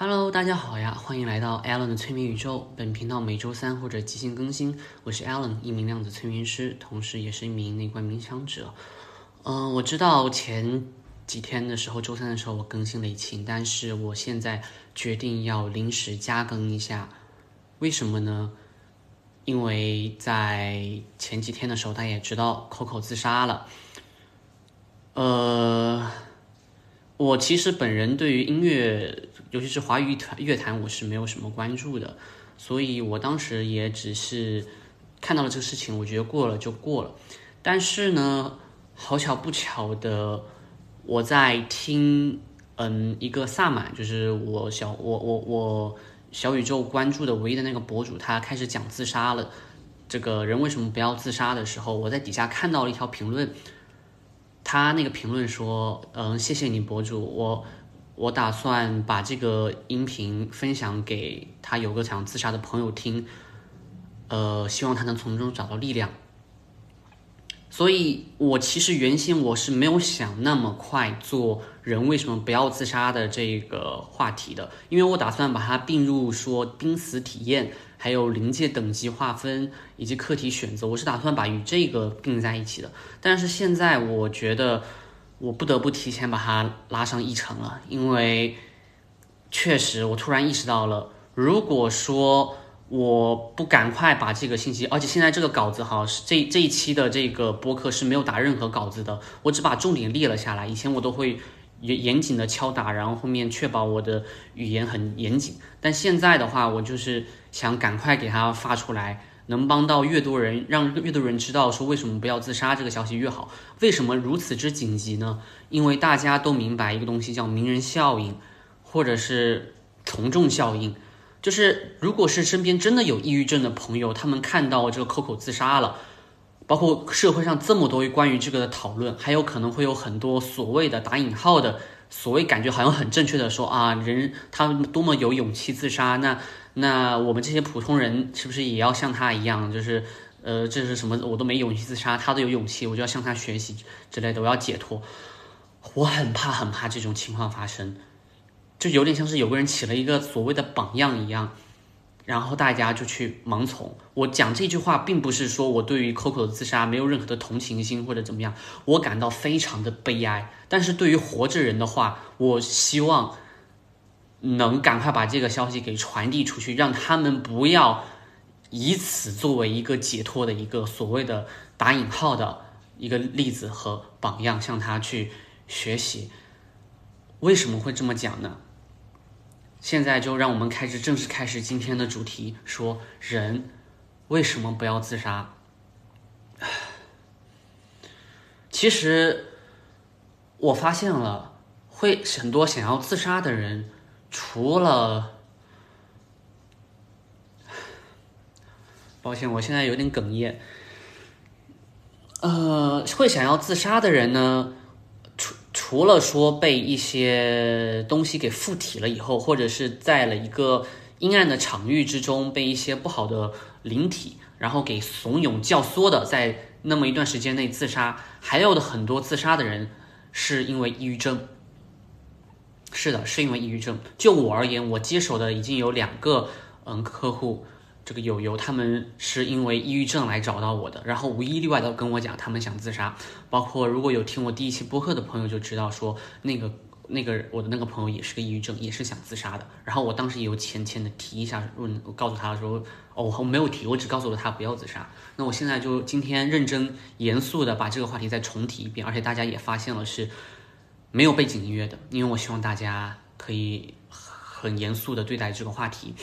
Hello，大家好呀，欢迎来到 Alan 的催眠宇宙。本频道每周三或者即兴更新。我是 Alan，一名量子催眠师，同时也是一名内观冥想者。嗯，我知道前几天的时候，周三的时候我更新了一期，但是我现在决定要临时加更一下。为什么呢？因为在前几天的时候，大家也知道 Coco 自杀了。呃，我其实本人对于音乐。尤其是华语团乐坛，我是没有什么关注的，所以我当时也只是看到了这个事情，我觉得过了就过了。但是呢，好巧不巧的，我在听嗯一个萨满，就是我小我我我小宇宙关注的唯一的那个博主，他开始讲自杀了，这个人为什么不要自杀的时候，我在底下看到了一条评论，他那个评论说，嗯，谢谢你博主，我。我打算把这个音频分享给他有个想自杀的朋友听，呃，希望他能从中找到力量。所以，我其实原先我是没有想那么快做人为什么不要自杀的这个话题的，因为我打算把它并入说濒死体验，还有临界等级划分以及课题选择，我是打算把与这个并在一起的。但是现在我觉得。我不得不提前把它拉上议程了，因为确实我突然意识到了，如果说我不赶快把这个信息，而且现在这个稿子哈是这这一期的这个播客是没有打任何稿子的，我只把重点列了下来。以前我都会严严谨的敲打，然后后面确保我的语言很严谨，但现在的话，我就是想赶快给它发出来。能帮到越多人，让越多人知道说为什么不要自杀这个消息越好。为什么如此之紧急呢？因为大家都明白一个东西叫名人效应，或者是从众效应。就是如果是身边真的有抑郁症的朋友，他们看到这个 Coco 自杀了，包括社会上这么多关于这个的讨论，还有可能会有很多所谓的打引号的所谓感觉好像很正确的说啊，人他多么有勇气自杀那。那我们这些普通人是不是也要像他一样？就是，呃，这是什么？我都没勇气自杀，他都有勇气，我就要向他学习之类的。我要解脱，我很怕很怕这种情况发生，就有点像是有个人起了一个所谓的榜样一样，然后大家就去盲从。我讲这句话，并不是说我对于 Coco 的自杀没有任何的同情心或者怎么样，我感到非常的悲哀。但是对于活着人的话，我希望。能赶快把这个消息给传递出去，让他们不要以此作为一个解脱的一个所谓的打引号的一个例子和榜样，向他去学习。为什么会这么讲呢？现在就让我们开始正式开始今天的主题，说人为什么不要自杀？其实我发现了，会很多想要自杀的人。除了，抱歉，我现在有点哽咽。呃，会想要自杀的人呢，除了说被一些东西给附体了以后，或者是在了一个阴暗的场域之中，被一些不好的灵体然后给怂恿教唆的，在那么一段时间内自杀，还有的很多自杀的人是因为抑郁症。是的，是因为抑郁症。就我而言，我接手的已经有两个嗯客户，这个友友他们是因为抑郁症来找到我的，然后无一例外的跟我讲他们想自杀。包括如果有听我第一期播客的朋友就知道，说那个那个我的那个朋友也是个抑郁症，也是想自杀的。然后我当时也有浅浅的提一下，问我告诉他说，哦，我没有提，我只告诉了他不要自杀。那我现在就今天认真严肃的把这个话题再重提一遍，而且大家也发现了是。没有背景音乐的，因为我希望大家可以很严肃的对待这个话题。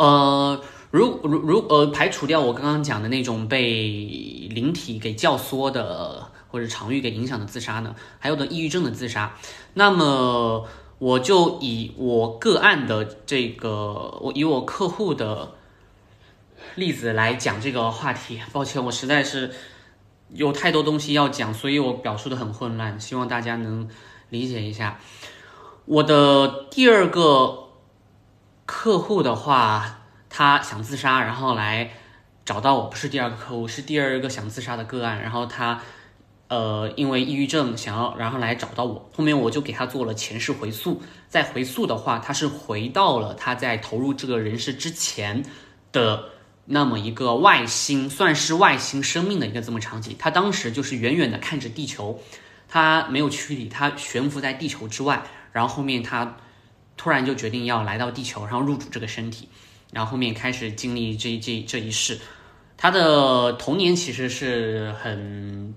呃，如如如呃，排除掉我刚刚讲的那种被灵体给教唆的或者场域给影响的自杀呢，还有的抑郁症的自杀。那么我就以我个案的这个，我以我客户的例子来讲这个话题。抱歉，我实在是。有太多东西要讲，所以我表述的很混乱，希望大家能理解一下。我的第二个客户的话，他想自杀，然后来找到我，不是第二个客户，是第二个想自杀的个案。然后他呃，因为抑郁症想要然后来找到我，后面我就给他做了前世回溯，在回溯的话，他是回到了他在投入这个人世之前的那么一个外星，算是外星生命的一个这么场景。他当时就是远远的看着地球，他没有驱离，他悬浮在地球之外，然后后面他突然就决定要来到地球，然后入主这个身体，然后后面开始经历这这这一世。他的童年其实是很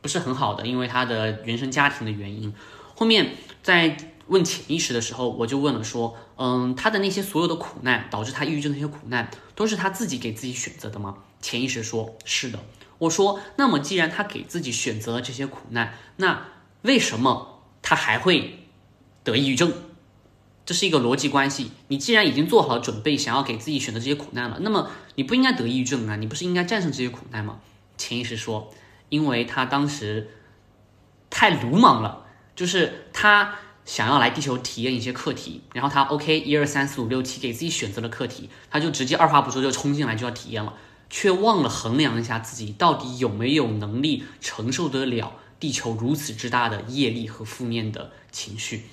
不是很好的，因为他的原生家庭的原因。后面在问潜意识的时候，我就问了说，嗯，他的那些所有的苦难，导致他抑郁症那些苦难，都是他自己给自己选择的吗？潜意识说是的。我说，那么既然他给自己选择了这些苦难，那为什么他还会得抑郁症？这是一个逻辑关系。你既然已经做好了准备，想要给自己选择这些苦难了，那么你不应该得抑郁症啊！你不是应该战胜这些苦难吗？潜意识说，因为他当时太鲁莽了，就是他想要来地球体验一些课题，然后他 OK 一二三四五六七给自己选择了课题，他就直接二话不说就冲进来就要体验了，却忘了衡量一下自己到底有没有能力承受得了地球如此之大的业力和负面的情绪。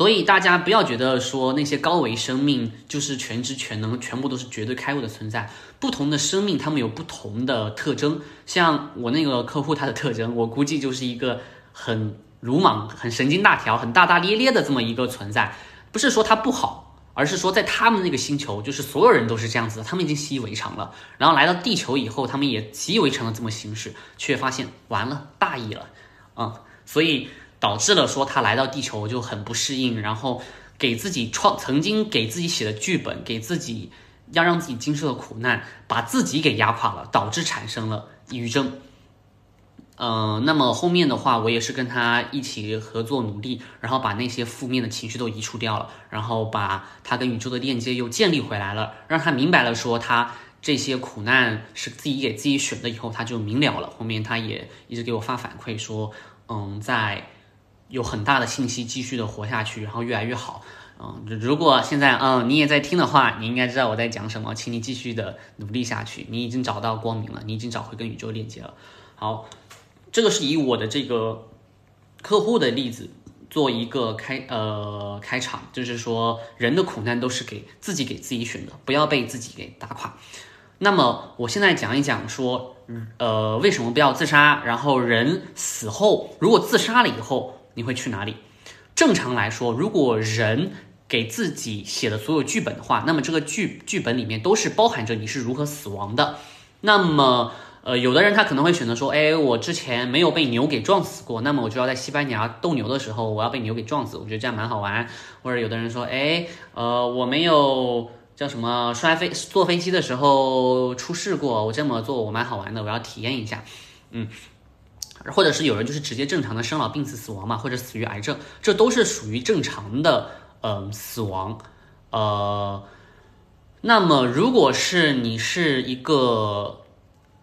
所以大家不要觉得说那些高维生命就是全知全能，全部都是绝对开悟的存在。不同的生命，他们有不同的特征。像我那个客户，他的特征，我估计就是一个很鲁莽、很神经大条、很大大咧咧的这么一个存在。不是说他不好，而是说在他们那个星球，就是所有人都是这样子的，他们已经习以为常了。然后来到地球以后，他们也习以为常的这么行事，却发现完了，大意了，啊，所以。导致了说他来到地球就很不适应，然后给自己创曾经给自己写的剧本，给自己要让自己经受的苦难，把自己给压垮了，导致产生了抑郁症。嗯，那么后面的话，我也是跟他一起合作努力，然后把那些负面的情绪都移除掉了，然后把他跟宇宙的链接又建立回来了，让他明白了说他这些苦难是自己给自己选的，以后他就明了了。后面他也一直给我发反馈说，嗯，在。有很大的信息，继续的活下去，然后越来越好。嗯，如果现在嗯你也在听的话，你应该知道我在讲什么，请你继续的努力下去。你已经找到光明了，你已经找回跟宇宙链接了。好，这个是以我的这个客户的例子做一个开呃开场，就是说人的苦难都是给自己给自己选的，不要被自己给打垮。那么我现在讲一讲说，呃为什么不要自杀？然后人死后如果自杀了以后。你会去哪里？正常来说，如果人给自己写的所有剧本的话，那么这个剧剧本里面都是包含着你是如何死亡的。那么，呃，有的人他可能会选择说，哎，我之前没有被牛给撞死过，那么我就要在西班牙斗牛的时候，我要被牛给撞死。我觉得这样蛮好玩。或者有的人说，哎，呃，我没有叫什么摔飞坐飞机的时候出事过，我这么做我蛮好玩的，我要体验一下。嗯。或者是有人就是直接正常的生老病死死亡嘛，或者死于癌症，这都是属于正常的，嗯，死亡。呃，那么如果是你是一个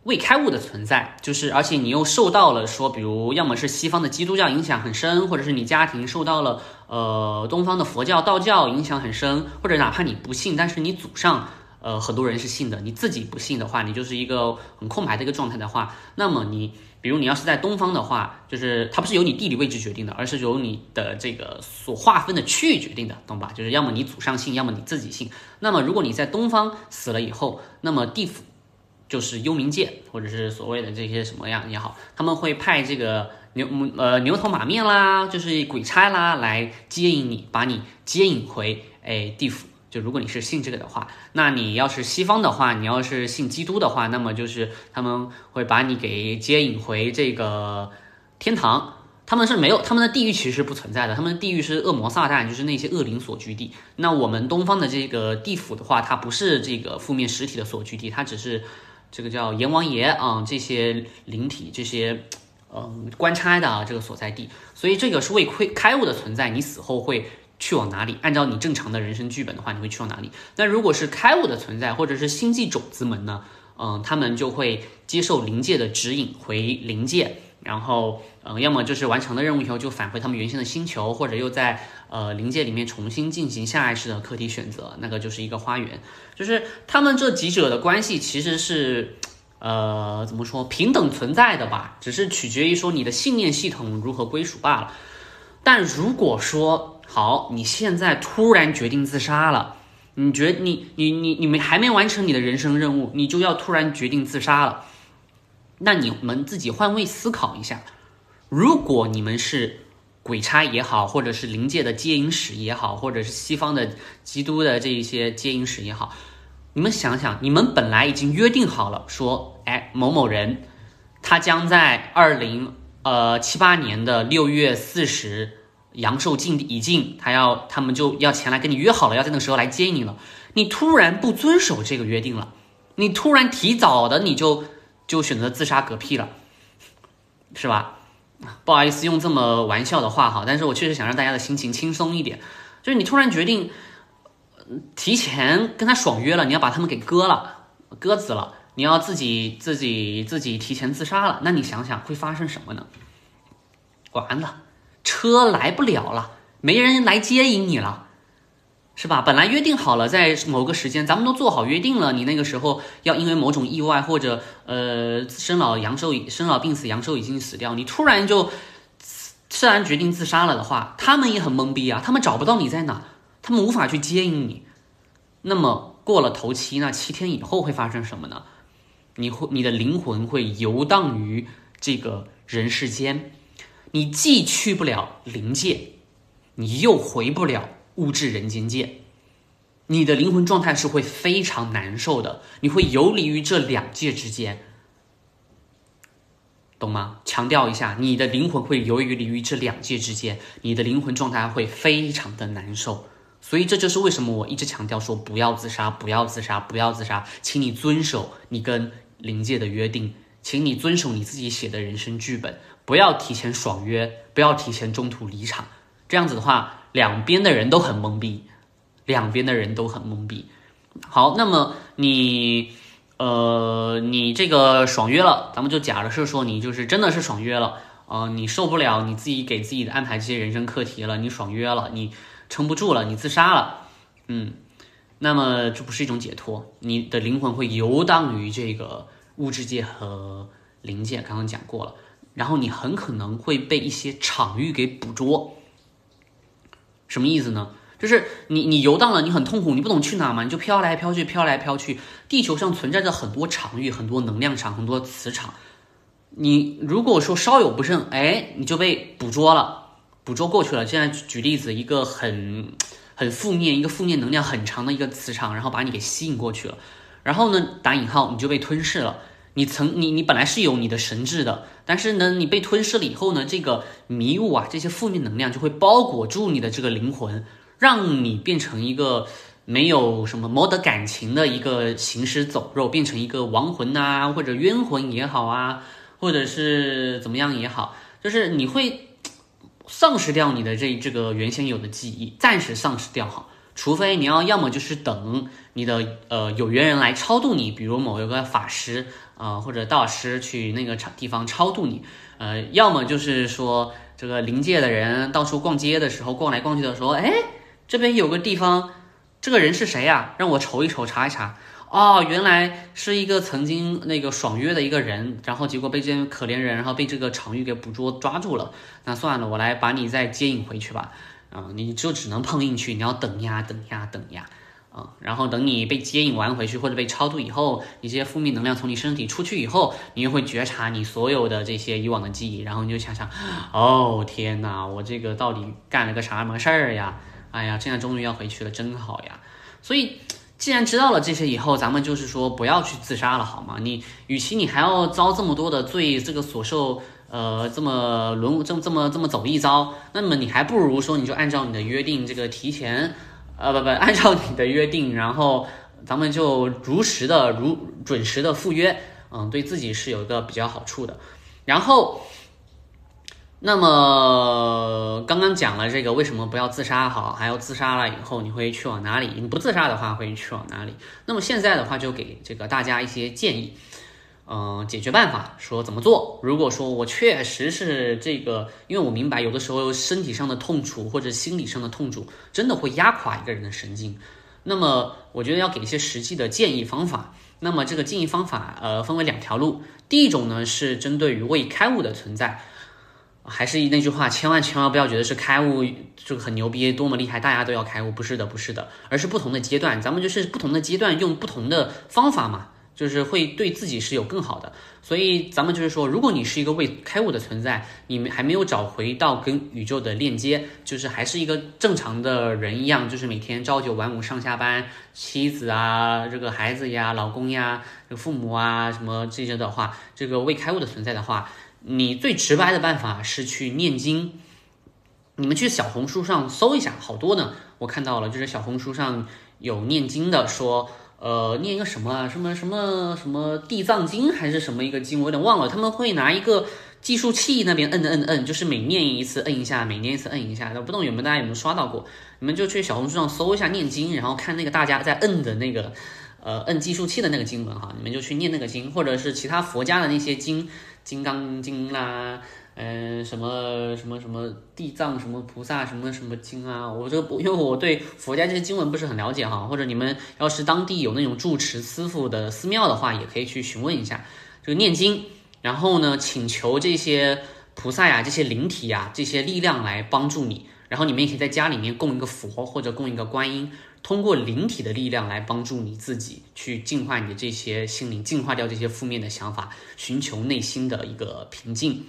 未开悟的存在，就是而且你又受到了说，比如要么是西方的基督教影响很深，或者是你家庭受到了呃东方的佛教、道教影响很深，或者哪怕你不信，但是你祖上呃很多人是信的，你自己不信的话，你就是一个很空白的一个状态的话，那么你。比如你要是在东方的话，就是它不是由你地理位置决定的，而是由你的这个所划分的区域决定的，懂吧？就是要么你祖上信，要么你自己信。那么如果你在东方死了以后，那么地府就是幽冥界，或者是所谓的这些什么样也好，他们会派这个牛呃牛头马面啦，就是鬼差啦来接引你，把你接引回哎地府。如果你是信这个的话，那你要是西方的话，你要是信基督的话，那么就是他们会把你给接引回这个天堂。他们是没有他们的地狱其实是不存在的，他们的地狱是恶魔撒旦，就是那些恶灵所居地。那我们东方的这个地府的话，它不是这个负面实体的所居地，它只是这个叫阎王爷啊这些灵体这些嗯官差的啊这个所在地。所以这个是未亏开悟的存在，你死后会。去往哪里？按照你正常的人生剧本的话，你会去往哪里？那如果是开悟的存在，或者是星际种子们呢？嗯，他们就会接受灵界的指引回灵界，然后嗯，要么就是完成了任务以后就返回他们原先的星球，或者又在呃灵界里面重新进行下一世的课题选择，那个就是一个花园。就是他们这几者的关系其实是呃，怎么说平等存在的吧，只是取决于说你的信念系统如何归属罢了。但如果说好，你现在突然决定自杀了，你觉你你你你们还没完成你的人生任务，你就要突然决定自杀了，那你们自己换位思考一下，如果你们是鬼差也好，或者是灵界的接引使也好，或者是西方的基督的这一些接引使也好。你们想想，你们本来已经约定好了，说，哎，某某人，他将在二零呃七八年的六月四十阳寿尽已尽，他要他们就要前来跟你约好了，要在那个时候来接你了。你突然不遵守这个约定了，你突然提早的你就就选择自杀嗝屁了，是吧？不好意思用这么玩笑的话哈，但是我确实想让大家的心情轻松一点，就是你突然决定。提前跟他爽约了，你要把他们给割了，鸽子了，你要自己自己自己提前自杀了，那你想想会发生什么呢？完了，车来不了了，没人来接引你了，是吧？本来约定好了在某个时间，咱们都做好约定了，你那个时候要因为某种意外或者呃生老阳寿生老病死阳寿已经死掉，你突然就突然决定自杀了的话，他们也很懵逼啊，他们找不到你在哪。他们无法去接应你，那么过了头七，那七天以后会发生什么呢？你会，你的灵魂会游荡于这个人世间，你既去不了灵界，你又回不了物质人间界，你的灵魂状态是会非常难受的，你会游离于这两界之间，懂吗？强调一下，你的灵魂会游离于这两界之间，你的灵魂状态会非常的难受。所以这就是为什么我一直强调说不要自杀，不要自杀，不要自杀，请你遵守你跟灵界的约定，请你遵守你自己写的人生剧本，不要提前爽约，不要提前中途离场。这样子的话，两边的人都很懵逼，两边的人都很懵逼。好，那么你，呃，你这个爽约了，咱们就假设说你就是真的是爽约了，呃，你受不了你自己给自己的安排这些人生课题了，你爽约了，你。撑不住了，你自杀了，嗯，那么这不是一种解脱，你的灵魂会游荡于这个物质界和灵界，刚刚讲过了，然后你很可能会被一些场域给捕捉，什么意思呢？就是你你游荡了，你很痛苦，你不懂去哪嘛，你就飘来飘去，飘来飘去，地球上存在着很多场域，很多能量场，很多磁场，你如果说稍有不慎，哎，你就被捕捉了。捕捉过去了。现在举例子，一个很很负面、一个负面能量很长的一个磁场，然后把你给吸引过去了。然后呢，打引号，你就被吞噬了。你曾你你本来是有你的神智的，但是呢，你被吞噬了以后呢，这个迷雾啊，这些负面能量就会包裹住你的这个灵魂，让你变成一个没有什么没得感情的一个行尸走肉，变成一个亡魂呐，或者冤魂也好啊，或者是怎么样也好，就是你会。丧失掉你的这这个原先有的记忆，暂时丧失掉哈，除非你要要么就是等你的呃有缘人来超度你，比如某一个法师啊或者道师去那个场地方超度你，呃，要么就是说这个灵界的人到处逛街的时候逛来逛去的时候，哎，这边有个地方，这个人是谁呀？让我瞅一瞅，查一查。哦，原来是一个曾经那个爽约的一个人，然后结果被这可怜人，然后被这个场域给捕捉抓住了。那算了，我来把你再接引回去吧。啊，你就只能碰运气，你要等呀等呀等呀。啊，然后等你被接引完回去或者被超度以后，你这些负面能量从你身体出去以后，你又会觉察你所有的这些以往的记忆，然后你就想想，哦天哪，我这个到底干了个啥么事儿呀？哎呀，现在终于要回去了，真好呀。所以。既然知道了这些以后，咱们就是说不要去自杀了，好吗？你与其你还要遭这么多的罪，这个所受呃这么轮这么这么这么走一遭，那么你还不如说你就按照你的约定，这个提前呃不不按照你的约定，然后咱们就如实的如准时的赴约，嗯，对自己是有一个比较好处的，然后。那么刚刚讲了这个为什么不要自杀好，还要自杀了以后你会去往哪里？你不自杀的话会去往哪里？那么现在的话就给这个大家一些建议，嗯，解决办法说怎么做？如果说我确实是这个，因为我明白有的时候身体上的痛楚或者心理上的痛楚真的会压垮一个人的神经。那么我觉得要给一些实际的建议方法。那么这个建议方法，呃，分为两条路。第一种呢是针对于未开悟的存在，还是那句话，千万千万不要觉得是开悟就很牛逼，多么厉害，大家都要开悟，不是的，不是的，而是不同的阶段，咱们就是不同的阶段用不同的方法嘛。就是会对自己是有更好的，所以咱们就是说，如果你是一个未开悟的存在，你们还没有找回到跟宇宙的链接，就是还是一个正常的人一样，就是每天朝九晚五上下班，妻子啊，这个孩子呀，老公呀，这个父母啊，什么这些的话，这个未开悟的存在的话，你最直白的办法是去念经。你们去小红书上搜一下，好多呢，我看到了，就是小红书上有念经的说。呃，念一个什么什么什么什么地藏经还是什么一个经，我有点忘了。他们会拿一个计数器那边摁摁摁，就是每念一次摁一下，每念一次摁一下。不懂有没有大家有没有刷到过？你们就去小红书上搜一下念经，然后看那个大家在摁的那个呃摁计数器的那个经文哈，你们就去念那个经，或者是其他佛家的那些经，金刚经啦。嗯，什么什么什么地藏什么菩萨什么什么经啊？我这不，因为我对佛家这些经文不是很了解哈。或者你们要是当地有那种住持师傅的寺庙的话，也可以去询问一下这个念经，然后呢，请求这些菩萨呀、这些灵体呀、这些力量来帮助你。然后你们也可以在家里面供一个佛或者供一个观音，通过灵体的力量来帮助你自己去净化你的这些心灵，净化掉这些负面的想法，寻求内心的一个平静。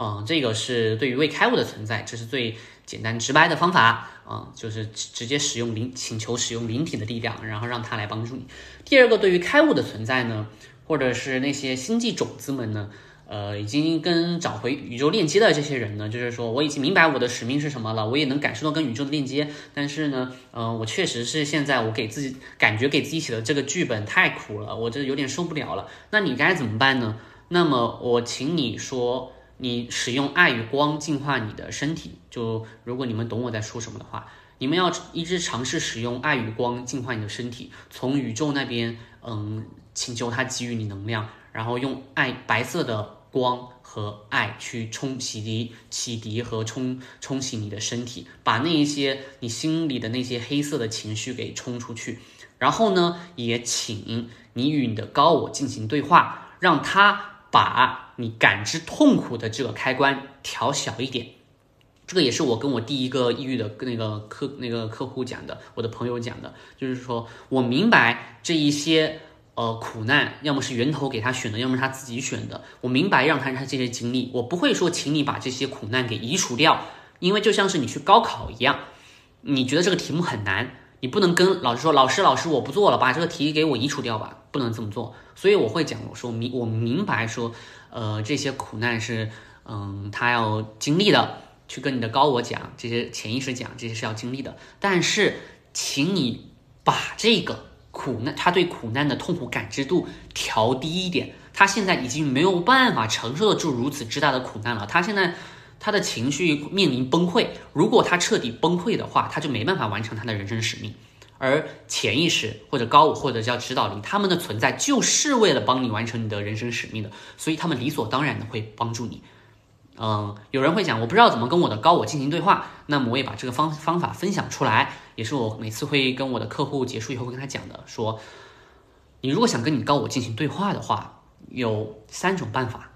嗯，这个是对于未开悟的存在，这是最简单直白的方法啊，就是直接使用灵，请求使用灵体的力量，然后让它来帮助你。第二个，对于开悟的存在呢，或者是那些星际种子们呢，呃，已经跟找回宇宙链接的这些人呢，就是说我已经明白我的使命是什么了，我也能感受到跟宇宙的链接，但是呢，嗯，我确实是现在我给自己感觉给自己写的这个剧本太苦了，我这有点受不了了。那你该怎么办呢？那么我请你说。你使用爱与光净化你的身体，就如果你们懂我在说什么的话，你们要一直尝试使用爱与光净化你的身体，从宇宙那边，嗯，请求它给予你能量，然后用爱白色的光和爱去冲洗涤、洗涤和冲冲洗你的身体，把那一些你心里的那些黑色的情绪给冲出去。然后呢，也请你与你的高我进行对话，让他。把你感知痛苦的这个开关调小一点，这个也是我跟我第一个抑郁的跟那个客那个客户讲的，我的朋友讲的，就是说我明白这一些呃苦难，要么是源头给他选的，要么是他自己选的。我明白让他他这些经历，我不会说请你把这些苦难给移除掉，因为就像是你去高考一样，你觉得这个题目很难。你不能跟老师说，老师，老师，我不做了，把这个题给我移除掉吧，不能这么做。所以我会讲，我说明我明白说，呃，这些苦难是，嗯，他要经历的，去跟你的高我讲，这些潜意识讲，这些是要经历的。但是，请你把这个苦难，他对苦难的痛苦感知度调低一点。他现在已经没有办法承受得住如此之大的苦难了，他现在。他的情绪面临崩溃，如果他彻底崩溃的话，他就没办法完成他的人生使命。而潜意识或者高我或者叫指导灵，他们的存在就是为了帮你完成你的人生使命的，所以他们理所当然的会帮助你。嗯，有人会讲，我不知道怎么跟我的高我进行对话，那么我也把这个方方法分享出来，也是我每次会跟我的客户结束以后会跟他讲的，说，你如果想跟你高我进行对话的话，有三种办法。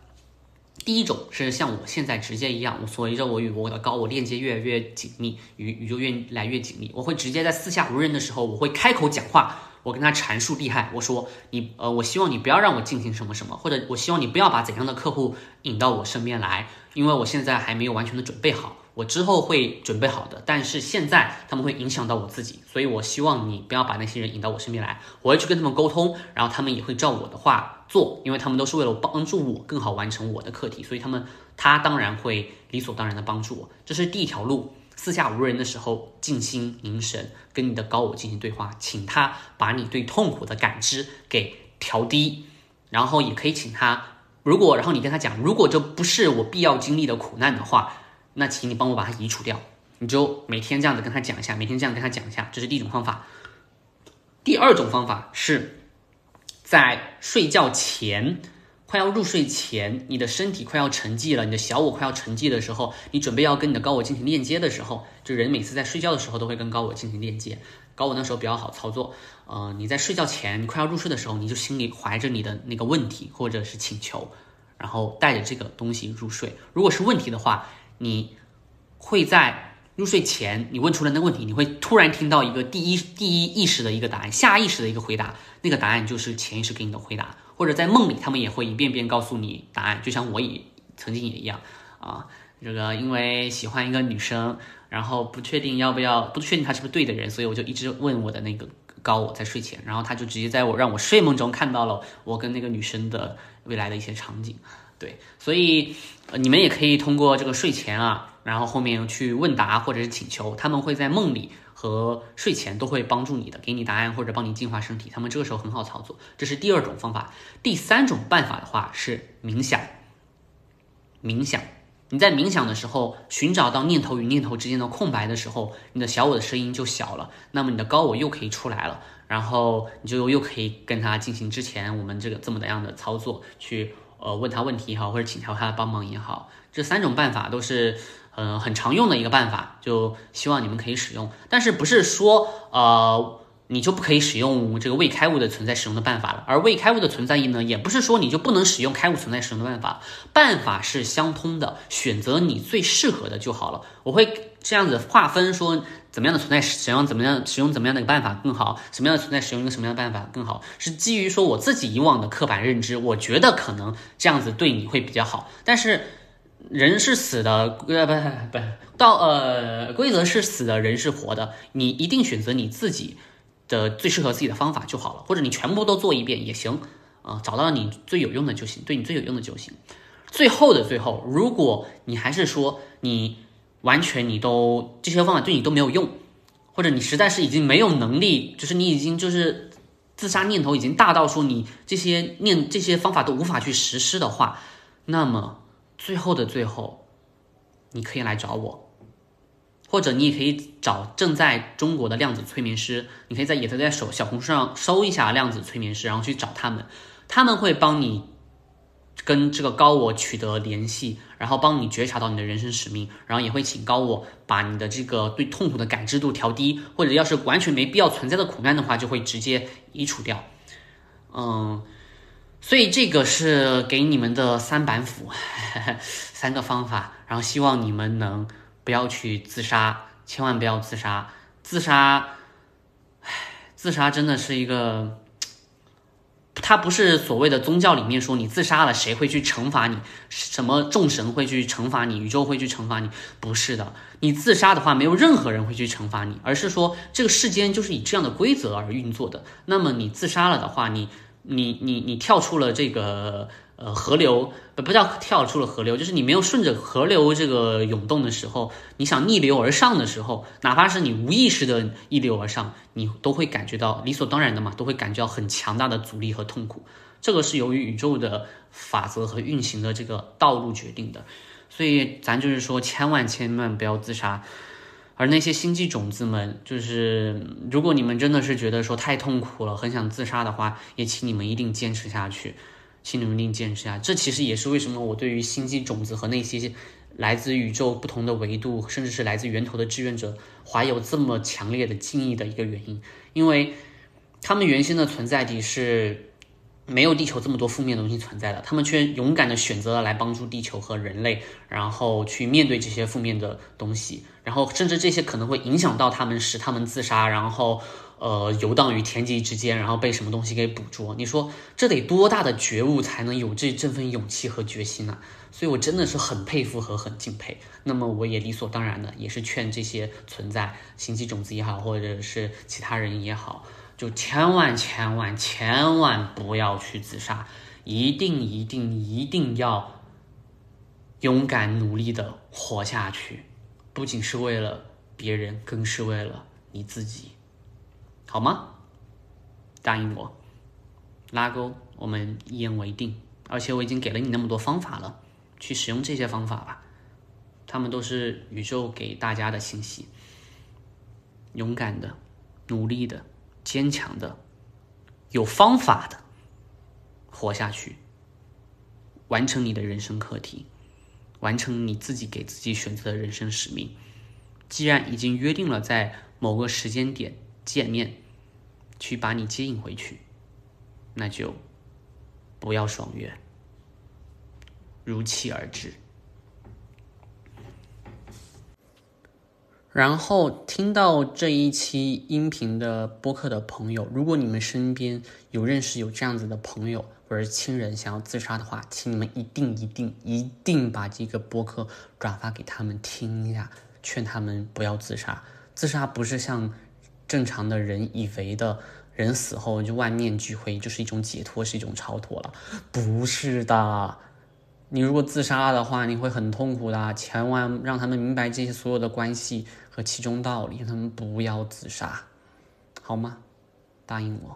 第一种是像我现在直接一样，我随着我与我的高我链接越来越紧密，与宇宙越来越紧密，我会直接在四下无人的时候，我会开口讲话，我跟他阐述利害，我说你呃，我希望你不要让我进行什么什么，或者我希望你不要把怎样的客户引到我身边来，因为我现在还没有完全的准备好。我之后会准备好的，但是现在他们会影响到我自己，所以我希望你不要把那些人引到我身边来。我会去跟他们沟通，然后他们也会照我的话做，因为他们都是为了帮助我更好完成我的课题，所以他们他当然会理所当然的帮助我。这是第一条路，四下无人的时候，静心凝神，跟你的高我进行对话，请他把你对痛苦的感知给调低，然后也可以请他，如果然后你跟他讲，如果这不是我必要经历的苦难的话。那请你帮我把它移除掉，你就每天这样子跟他讲一下，每天这样跟他讲一下，这是第一种方法。第二种方法是在睡觉前快要入睡前，你的身体快要沉寂了，你的小我快要沉寂的时候，你准备要跟你的高我进行链接的时候，就人每次在睡觉的时候都会跟高我进行链接。高我那时候比较好操作，呃，你在睡觉前，你快要入睡的时候，你就心里怀着你的那个问题或者是请求，然后带着这个东西入睡。如果是问题的话，你会在入睡前，你问出了那问题，你会突然听到一个第一第一意识的一个答案，下意识的一个回答，那个答案就是潜意识给你的回答。或者在梦里，他们也会一遍遍告诉你答。案，就像我也曾经也一样啊。这个因为喜欢一个女生，然后不确定要不要，不确定她是不是对的人，所以我就一直问我的那个高我在睡前，然后他就直接在我让我睡梦中看到了我跟那个女生的未来的一些场景。对，所以你们也可以通过这个睡前啊，然后后面去问答或者是请求，他们会在梦里。和睡前都会帮助你的，给你答案或者帮你净化身体，他们这个时候很好操作。这是第二种方法。第三种办法的话是冥想。冥想，你在冥想的时候，寻找到念头与念头之间的空白的时候，你的小我的声音就小了，那么你的高我又可以出来了，然后你就又可以跟他进行之前我们这个这么的样的操作，去呃问他问题也好，或者请求他的帮忙也好，这三种办法都是。嗯，很常用的一个办法，就希望你们可以使用。但是不是说，呃，你就不可以使用这个未开悟的存在使用的办法了？而未开悟的存在意呢，也不是说你就不能使用开悟存在使用的办法，办法是相通的，选择你最适合的就好了。我会这样子划分说，怎么样的存在使用怎么样使用怎么样的一个办法更好，什么样的存在使用一个什么样的办法更好，是基于说我自己以往的刻板认知，我觉得可能这样子对你会比较好，但是。人是死的，呃，不不，到呃，规则是死的，人是活的。你一定选择你自己的最适合自己的方法就好了，或者你全部都做一遍也行，啊，找到你最有用的就行，对你最有用的就行。最后的最后，如果你还是说你完全你都这些方法对你都没有用，或者你实在是已经没有能力，就是你已经就是自杀念头已经大到说你这些念这些方法都无法去实施的话，那么。最后的最后，你可以来找我，或者你也可以找正在中国的量子催眠师，你可以在也可在手小红书上搜一下量子催眠师，然后去找他们，他们会帮你跟这个高我取得联系，然后帮你觉察到你的人生使命，然后也会请高我把你的这个对痛苦的感知度调低，或者要是完全没必要存在的苦难的话，就会直接移除掉。嗯。所以这个是给你们的三板斧，三个方法，然后希望你们能不要去自杀，千万不要自杀。自杀，唉，自杀真的是一个，它不是所谓的宗教里面说你自杀了谁会去惩罚你，什么众神会去惩罚你，宇宙会去惩罚你，不是的。你自杀的话，没有任何人会去惩罚你，而是说这个世间就是以这样的规则而运作的。那么你自杀了的话，你。你你你跳出了这个呃河流，不不叫跳出了河流，就是你没有顺着河流这个涌动的时候，你想逆流而上的时候，哪怕是你无意识的逆流而上，你都会感觉到理所当然的嘛，都会感觉到很强大的阻力和痛苦。这个是由于宇宙的法则和运行的这个道路决定的，所以咱就是说，千万千万不要自杀。而那些星际种子们，就是如果你们真的是觉得说太痛苦了，很想自杀的话，也请你们一定坚持下去，请你们一定坚持下。这其实也是为什么我对于星际种子和那些来自宇宙不同的维度，甚至是来自源头的志愿者，怀有这么强烈的敬意的一个原因，因为他们原先的存在地是。没有地球这么多负面的东西存在的，他们却勇敢的选择了来帮助地球和人类，然后去面对这些负面的东西，然后甚至这些可能会影响到他们，使他们自杀，然后呃游荡于天际之间，然后被什么东西给捕捉。你说这得多大的觉悟才能有这这份勇气和决心呢？所以我真的是很佩服和很敬佩。那么我也理所当然的也是劝这些存在星际种子也好，或者是其他人也好。就千万千万千万不要去自杀，一定一定一定要勇敢努力的活下去，不仅是为了别人，更是为了你自己，好吗？答应我，拉钩，我们一言为定。而且我已经给了你那么多方法了，去使用这些方法吧，他们都是宇宙给大家的信息。勇敢的，努力的。坚强的，有方法的，活下去，完成你的人生课题，完成你自己给自己选择的人生使命。既然已经约定了在某个时间点见面，去把你接引回去，那就不要爽约，如期而至。然后听到这一期音频的播客的朋友，如果你们身边有认识有这样子的朋友或者亲人想要自杀的话，请你们一定一定一定把这个播客转发给他们听一下，劝他们不要自杀。自杀不是像正常的人以为的，人死后就万念俱灰，就是一种解脱，是一种超脱了，不是的。你如果自杀了的话，你会很痛苦的。千万让他们明白这些所有的关系和其中道理，让他们不要自杀，好吗？答应我。